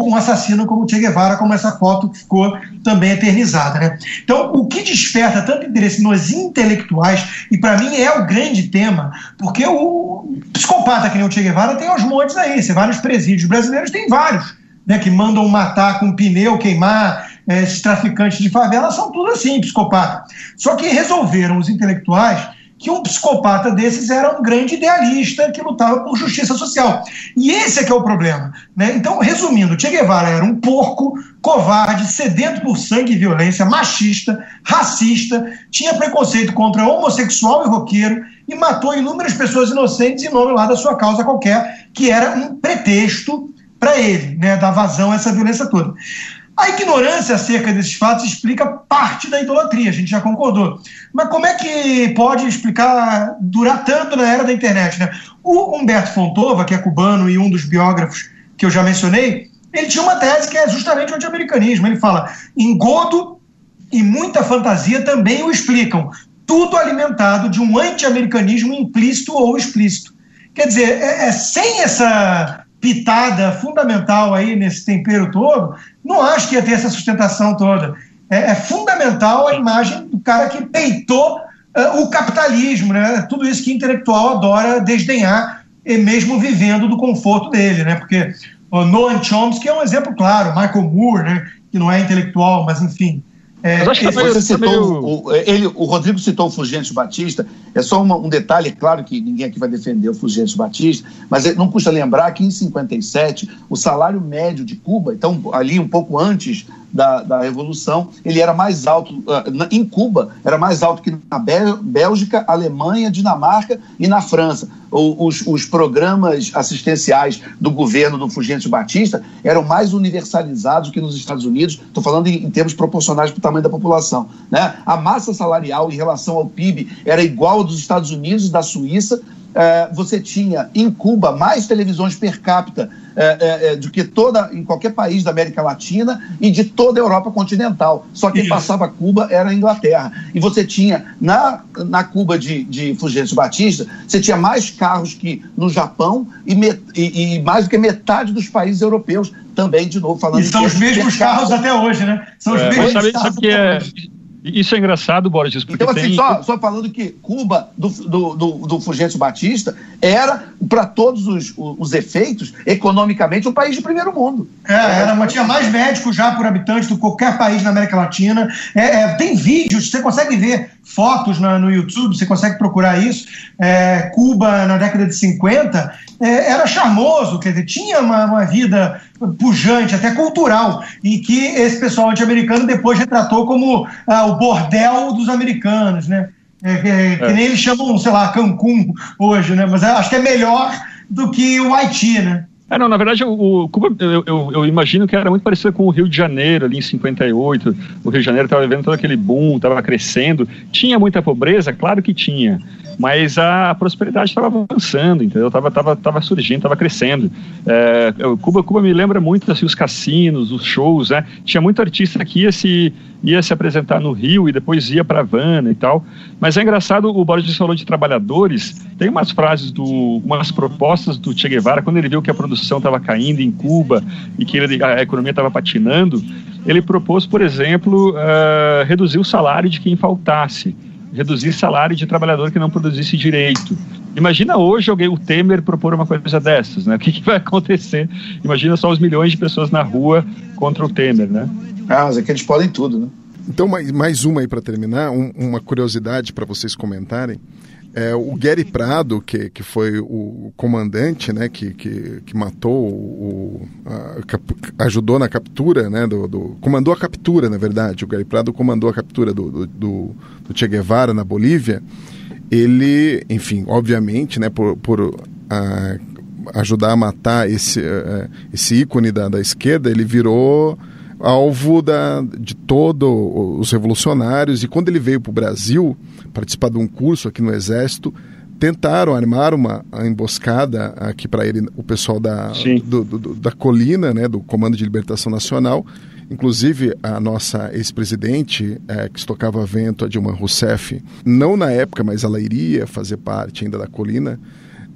um assassino como Che Guevara, como essa foto que ficou também eternizada. Né? Então, o que desperta tanto interesse nos intelectuais, e para mim é o grande tema, porque o psicopata que nem o Che Guevara tem aos montes aí, vai nos presídios brasileiros, tem vários, né, que mandam matar com pneu, queimar, é, esses traficantes de favela, são tudo assim, psicopata. Só que resolveram os intelectuais que um psicopata desses era um grande idealista que lutava por justiça social. E esse é que é o problema. Né? Então, resumindo, Che Guevara era um porco, covarde, sedento por sangue e violência, machista, racista, tinha preconceito contra homossexual e roqueiro e matou inúmeras pessoas inocentes em nome lá da sua causa qualquer, que era um pretexto para ele, né, dar vazão a essa violência toda. A ignorância acerca desses fatos explica parte da idolatria, a gente já concordou. Mas como é que pode explicar durar tanto na era da internet? Né? O Humberto Fontova, que é cubano e um dos biógrafos que eu já mencionei, ele tinha uma tese que é justamente o anti-americanismo. Ele fala: engodo e muita fantasia também o explicam, tudo alimentado de um anti-americanismo implícito ou explícito. Quer dizer, é, é, sem essa pitada fundamental aí nesse tempero todo, não acho que ia ter essa sustentação toda. É, é fundamental a imagem do cara que peitou uh, o capitalismo, né? Tudo isso que intelectual adora desdenhar, e mesmo vivendo do conforto dele, né? Porque o Noam Chomsky é um exemplo claro, Michael Moore, né? Que não é intelectual, mas enfim, é, acho que você tá citou, meio... o, ele, o Rodrigo citou o Fulgêncio Batista, é só uma, um detalhe, é claro que ninguém aqui vai defender o Fulgêncio Batista, mas não custa lembrar que em 57 o salário médio de Cuba, então ali um pouco antes da, da Revolução, ele era mais alto, uh, em Cuba, era mais alto que na Bélgica, Alemanha, Dinamarca e na França. O, os, os, programas assistenciais do governo do Fulgêncio Batista eram mais universalizados que nos Estados Unidos, estou falando em, em, termos proporcionais para o tamanho da população. Né? A massa salarial em relação ao PIB era igual dos Estados Unidos e da Suíça, você tinha em Cuba mais televisões per capita é, é, é, do que toda em qualquer país da América Latina e de toda a Europa continental. Só quem passava Cuba era a Inglaterra. E você tinha na, na Cuba de, de Fulgêncio Batista, você tinha mais carros que no Japão e, met, e, e mais do que metade dos países europeus também, de novo, falando. E são os mesmos carros até hoje, né? São os é, mesmos sabe, carros sabe que é, Isso é engraçado, Borges, porque Então, assim, tem... só, só falando que Cuba, do, do, do, do Fulgêncio Batista, era, para todos os, os efeitos, economicamente, um país de primeiro mundo. É, era, mas tinha mais médicos já por habitante do que qualquer país na América Latina. É, é, tem vídeos, você consegue ver fotos na, no YouTube, você consegue procurar isso. É, Cuba, na década de 50, é, era charmoso, quer dizer, tinha uma, uma vida pujante, até cultural, e que esse pessoal anti-americano depois retratou como ah, o bordel dos americanos, né? É, é, que nem eles chamam, sei lá, Cancún hoje, né? Mas acho que é melhor do que o Haiti, né? É, não, na verdade, o, Cuba, eu, eu, eu, imagino que era muito parecido com o Rio de Janeiro, ali em 58. O Rio de Janeiro estava vivendo todo aquele boom, estava crescendo. Tinha muita pobreza? Claro que tinha mas a prosperidade estava avançando, entendeu? Tava, tava, tava surgindo, tava crescendo. É, Cuba, Cuba me lembra muito assim, os cassinos, os shows, né? Tinha muito artista que ia se, ia se apresentar no Rio e depois ia para Havana e tal. Mas é engraçado, o Borges falou de trabalhadores, tem umas frases, do, umas propostas do Che Guevara, quando ele viu que a produção estava caindo em Cuba e que ele, a economia estava patinando, ele propôs, por exemplo, uh, reduzir o salário de quem faltasse reduzir salário de trabalhador que não produzisse direito. Imagina hoje alguém, o Temer, propor uma coisa dessas, né? O que, que vai acontecer? Imagina só os milhões de pessoas na rua contra o Temer, né? Ah, mas é que eles podem tudo, né? Então, mais, mais uma aí para terminar, um, uma curiosidade para vocês comentarem. É, o Gary Prado, que, que foi o comandante né, que, que, que matou, o, a, ajudou na captura, né, do, do, comandou a captura, na verdade, o Gary Prado comandou a captura do, do, do, Che Guevara na Bolívia, ele, enfim, obviamente, né, por, por a, ajudar a matar esse, uh, esse ícone da, da esquerda, ele virou alvo da, de todos os revolucionários. E quando ele veio para o Brasil participar de um curso aqui no Exército, tentaram armar uma emboscada aqui para ele, o pessoal da, do, do, da colina, né, do Comando de Libertação Nacional. Inclusive, a nossa ex-presidente, é, que estocava vento, a Dilma Rousseff, não na época, mas ela iria fazer parte ainda da colina,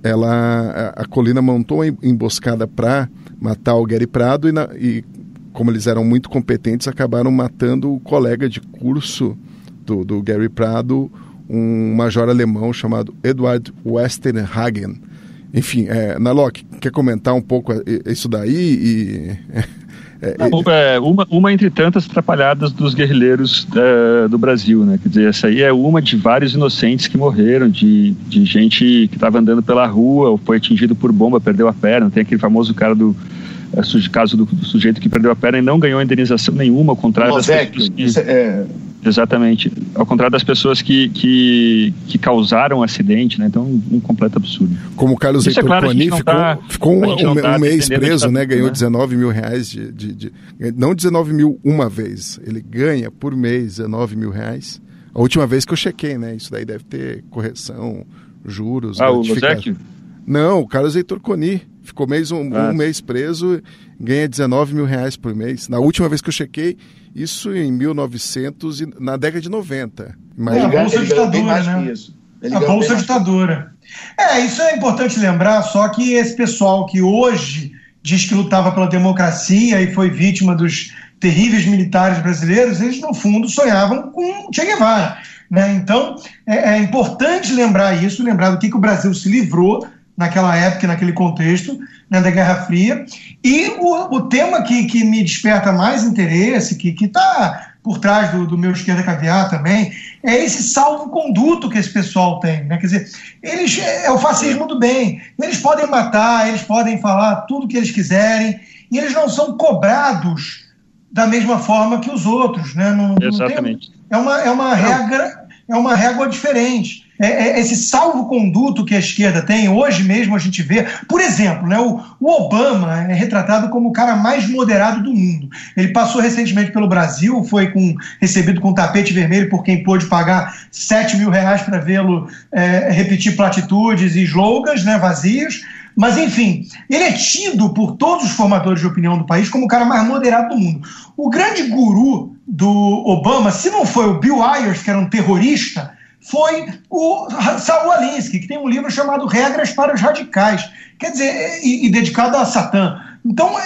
ela, a, a colina montou uma emboscada para matar o Gary Prado e, na, e como eles eram muito competentes, acabaram matando o colega de curso do, do Gary Prado, um major alemão chamado Edward Westerhagen. Enfim, é, Nalok, quer comentar um pouco isso daí? E, é, é, uma, uma entre tantas atrapalhadas dos guerrilheiros é, do Brasil, né? Quer dizer, essa aí é uma de vários inocentes que morreram, de, de gente que estava andando pela rua ou foi atingido por bomba, perdeu a perna. Tem aquele famoso cara do é, caso do, do, sujeito que perdeu a perna e não ganhou indenização nenhuma, ao contrário Mosec, das pessoas que, é... Exatamente. Ao contrário das pessoas que, que, que causaram o acidente, né? Então, um completo absurdo. Como o Carlos Heitor é claro, ficou, tá, ficou um, um, tá um mês preso, né? Ganhou né? 19 mil reais de, de, de, Não 19 mil uma vez. Ele ganha por mês 19 mil reais. A última vez que eu chequei, né? Isso daí deve ter correção, juros. Ah, o? Não, o Carlos Heitor Coni. Ficou mês, um, ah. um mês preso, ganha 19 mil reais por mês. Na última vez que eu chequei, isso em 1900, e, na década de 90. Imagina. É, a Bolsa Ditadura, né? a Bolsa Ditadura. É, isso é importante lembrar, só que esse pessoal que hoje diz que lutava pela democracia e foi vítima dos terríveis militares brasileiros, eles no fundo sonhavam com Che Guevara. Né? Então é, é, importante lembrar isso, lembrar do que, que o Brasil se livrou naquela época, naquele contexto né, da Guerra Fria. E o, o tema que, que me desperta mais interesse, que está por trás do, do meu esquerda caviar também, é esse salvo-conduto que esse pessoal tem. Né? Quer dizer, eles, é o fascismo do bem. Eles podem matar, eles podem falar tudo o que eles quiserem, e eles não são cobrados da mesma forma que os outros. Né? Não, Exatamente. Não tem, é, uma, é uma regra, é uma régua diferente é, é, esse salvo-conduto que a esquerda tem, hoje mesmo a gente vê, por exemplo, né, o, o, Obama é retratado como o cara mais moderado do mundo. Ele passou recentemente pelo Brasil, foi com, recebido com tapete vermelho por quem pôde pagar 7 mil reais para vê-lo é, repetir platitudes e slogans né, vazios. Mas, enfim, ele é tido por todos os formadores de opinião do país como o cara mais moderado do mundo. O grande guru do Obama, se não foi o Bill Ayers, que era um terrorista, foi o Saul Alinsky, que tem um livro chamado Regras para os Radicais, quer dizer, e, e dedicado a Satã. Então, é,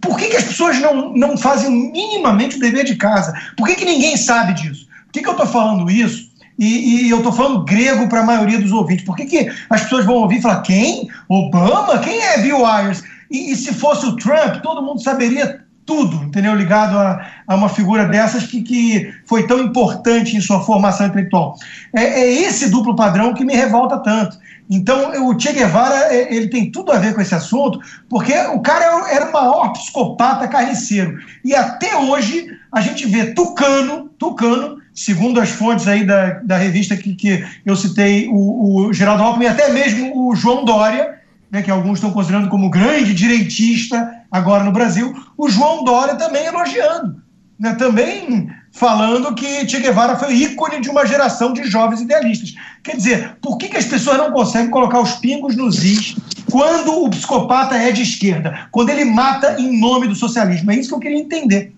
por que, que as pessoas não, não fazem minimamente o dever de casa? Por que, que ninguém sabe disso? Por que, que eu estou falando isso? E, e eu estou falando grego para a maioria dos ouvintes. Por que, que as pessoas vão ouvir e falar: quem? Obama? Quem é Bill Ayers? E, e, se fosse o Trump, todo mundo saberia tudo, entendeu? Ligado a, a uma figura dessas que, que foi tão importante em sua formação intelectual. É, é esse duplo padrão que me revolta tanto. Então, o Che Guevara é, ele tem tudo a ver com esse assunto, porque o cara era o maior psicopata carniceiro. E até hoje a gente vê Tucano, Tucano, segundo as fontes aí da, da revista que, que eu citei, o, o Geraldo Alckmin até mesmo o João Dória, né, que alguns estão considerando como grande direitista agora no Brasil, o João Dória também elogiando. Né, também falando que Che Guevara foi ícone de uma geração de jovens idealistas. Quer dizer, por que, que as pessoas não conseguem colocar os pingos nos is quando o psicopata é de esquerda? Quando ele mata em nome do socialismo? É isso que eu queria entender.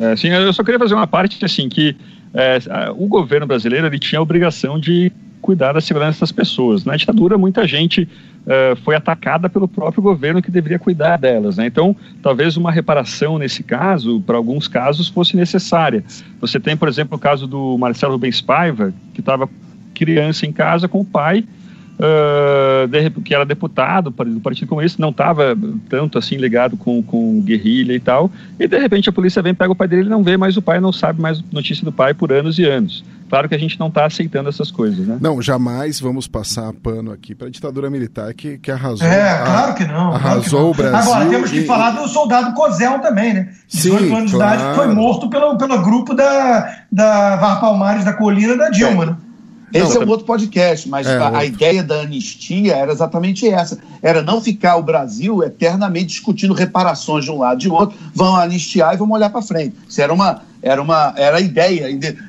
É, sim, eu só queria fazer uma parte assim que é, o governo brasileiro ele tinha a obrigação de cuidar da segurança das pessoas. Na ditadura, muita gente uh, foi atacada pelo próprio governo que deveria cuidar delas. Né? Então, talvez uma reparação nesse caso, para alguns casos, fosse necessária. Você tem, por exemplo, o caso do Marcelo Rubens Paiva, que estava criança em casa com o pai, uh, de, que era deputado do Partido Comunista, não estava tanto assim ligado com, com guerrilha e tal, e de repente a polícia vem, pega o pai dele, ele não vê mais o pai, não sabe mais notícia do pai por anos e anos. Claro que a gente não está aceitando essas coisas, né? Não, jamais vamos passar pano aqui para a ditadura militar que, que arrasou. É, claro que não. Arrasou claro que não. o Brasil. Agora, temos que e... falar do soldado Cozel também, né? Sim, 18 anos claro. de idade, foi morto pelo, pelo grupo da, da Var Palmares da Colina da Dilma, né? Esse não, é um outro podcast, mas é, a, a, ideia da anistia era exatamente essa: era não ficar o Brasil eternamente discutindo reparações de um lado e de outro, vão anistiar e vamos olhar para frente. Isso era uma, era, uma, era a ideia,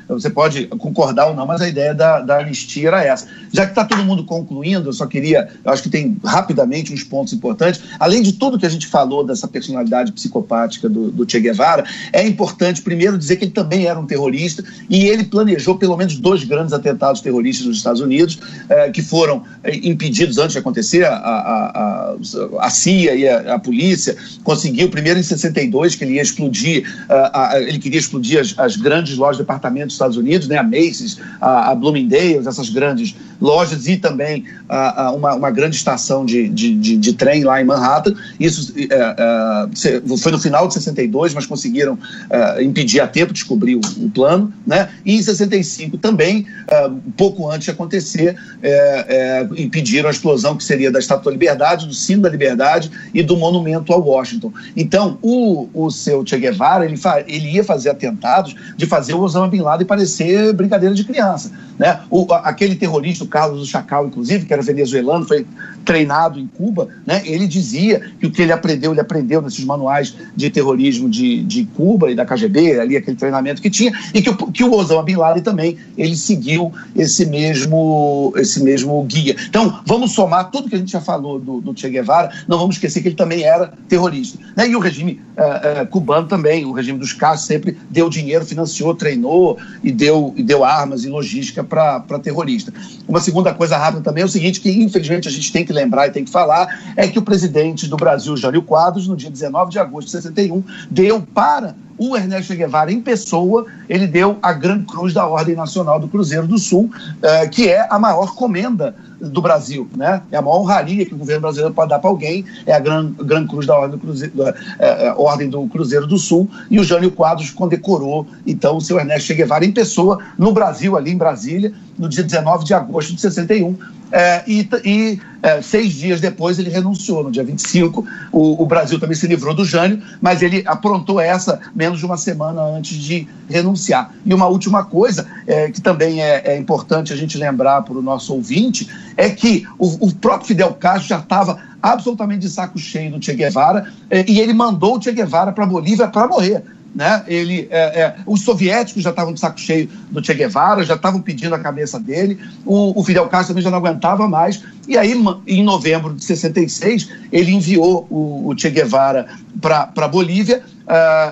você pode concordar ou não, mas a ideia da, da anistia era essa. Já que está todo mundo concluindo, eu só queria, eu acho que tem rapidamente uns pontos importantes. Além de tudo que a gente falou dessa personalidade psicopática do, do Che Guevara, é importante primeiro dizer que ele também era um terrorista e ele planejou pelo menos dois grandes atentados terroristas nos Estados Unidos, eh, que foram eh, impedidos antes de acontecer. A, a, a, a CIA e a, a, polícia conseguiu, primeiro em 62, que ele ia explodir, uh, ele queria explodir explodir as, as, grandes lojas de departamento dos Estados Unidos, né, a Macy's, a, a Bloomingdale's, essas grandes lojas e também a, a uma, uma, grande estação de, de, de, de, trem lá em Manhattan. Isso é, é, foi no final de 62, mas conseguiram é, impedir a tempo, descobrir o, o, plano. Né? E em 65 também, é, pouco antes de acontecer, é, é, impediram a explosão que seria da Estátua da Liberdade, do Sino da Liberdade e do Monumento a Washington. Então, o, o seu Che Guevara, ele, ele ia fazer atentados atentados de fazer o Osama Bin Laden parecer brincadeira de criança. Né? O, aquele terrorista, o Carlos do Chacal, inclusive, que era venezuelano, foi treinado em Cuba, né? ele dizia que o que ele aprendeu, ele aprendeu nesses manuais de terrorismo de, de Cuba e da KGB, ali aquele treinamento que tinha, e que, que o Osama Bin Laden também, ele seguiu esse mesmo, esse mesmo guia. Então, vamos somar tudo que a gente já falou do, do Che Guevara, não vamos esquecer que ele também era terrorista. Né? E o regime uh, uh, cubano também, o regime dos Castro sempre deu dinheiro, financiou, treinou e deu, e deu armas e logística para terrorista. Uma segunda coisa rápida também é o seguinte, que infelizmente a gente tem que lembrar e tem que falar, é que o presidente do Brasil, Jânio Quadros, no dia 19 de agosto de 61, deu para o Ernesto Guevara em pessoa, ele deu a Gran Cruz da Ordem Nacional do Cruzeiro do Sul, eh, que é a maior comenda do Brasil, né? É a maior honraria que o governo brasileiro pode dar para alguém, é a Gran, Gran Cruz da Ordem do, Cruzeiro, da, é, Ordem do Cruzeiro do Sul, e o Jânio Quadros condecorou, então, o seu Ernesto Guevara em pessoa, no Brasil, ali em Brasília, no dia 19 de agosto de 61, é, e, e é, seis dias depois ele renunciou, no dia 25. O, o Brasil também se livrou do Jânio, mas ele aprontou essa menos de uma semana antes de renunciar. E uma última coisa, é, que também é, é, importante a gente lembrar para o nosso ouvinte, é que o, o próprio Fidel Castro já estava absolutamente de saco cheio do Che Guevara é, e ele mandou o Che Guevara para Bolívia para morrer. Né? Ele, é, é, os soviéticos já estavam de saco cheio do Che Guevara, já estavam pedindo a cabeça dele, o, o, Fidel Castro também já não aguentava mais, e aí, em novembro de 66, ele enviou o, o Che Guevara para a Bolívia,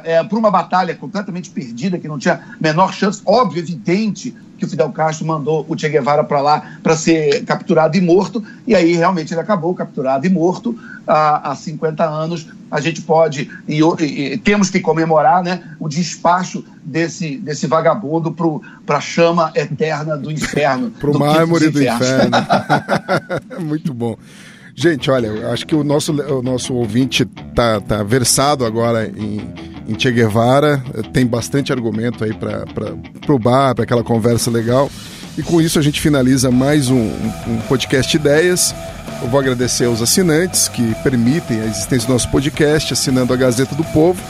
é, para uma batalha completamente perdida, que não tinha menor chance, óbvio, evidente, que o Fidel Castro mandou o Che Guevara para lá para ser capturado e morto, e aí realmente ele acabou capturado e morto há, há 50 anos. A gente pode, e, e temos que comemorar né, o despacho desse, desse vagabundo para a chama eterna do inferno. Para o mármore do inferno. Muito bom. Gente, olha, acho que o nosso, o nosso ouvinte tá, tá versado agora em, em Che Guevara, tem bastante argumento aí para o bar, para aquela conversa legal. E com isso a gente finaliza mais um, um podcast Ideias. Eu vou agradecer aos assinantes que permitem a existência do nosso podcast, assinando a Gazeta do Povo.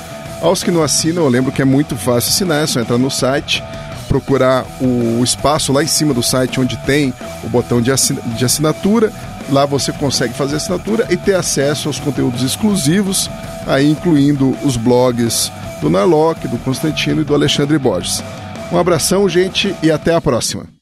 Aos que não assinam, eu lembro que é muito fácil assinar, é só entrar no site, procurar o espaço lá em cima do site onde tem o botão de assinatura Lá você consegue fazer assinatura e ter acesso aos conteúdos exclusivos, aí incluindo os blogs do Narlock, do Constantino e do Alexandre Borges. Um abração, gente, e até a próxima.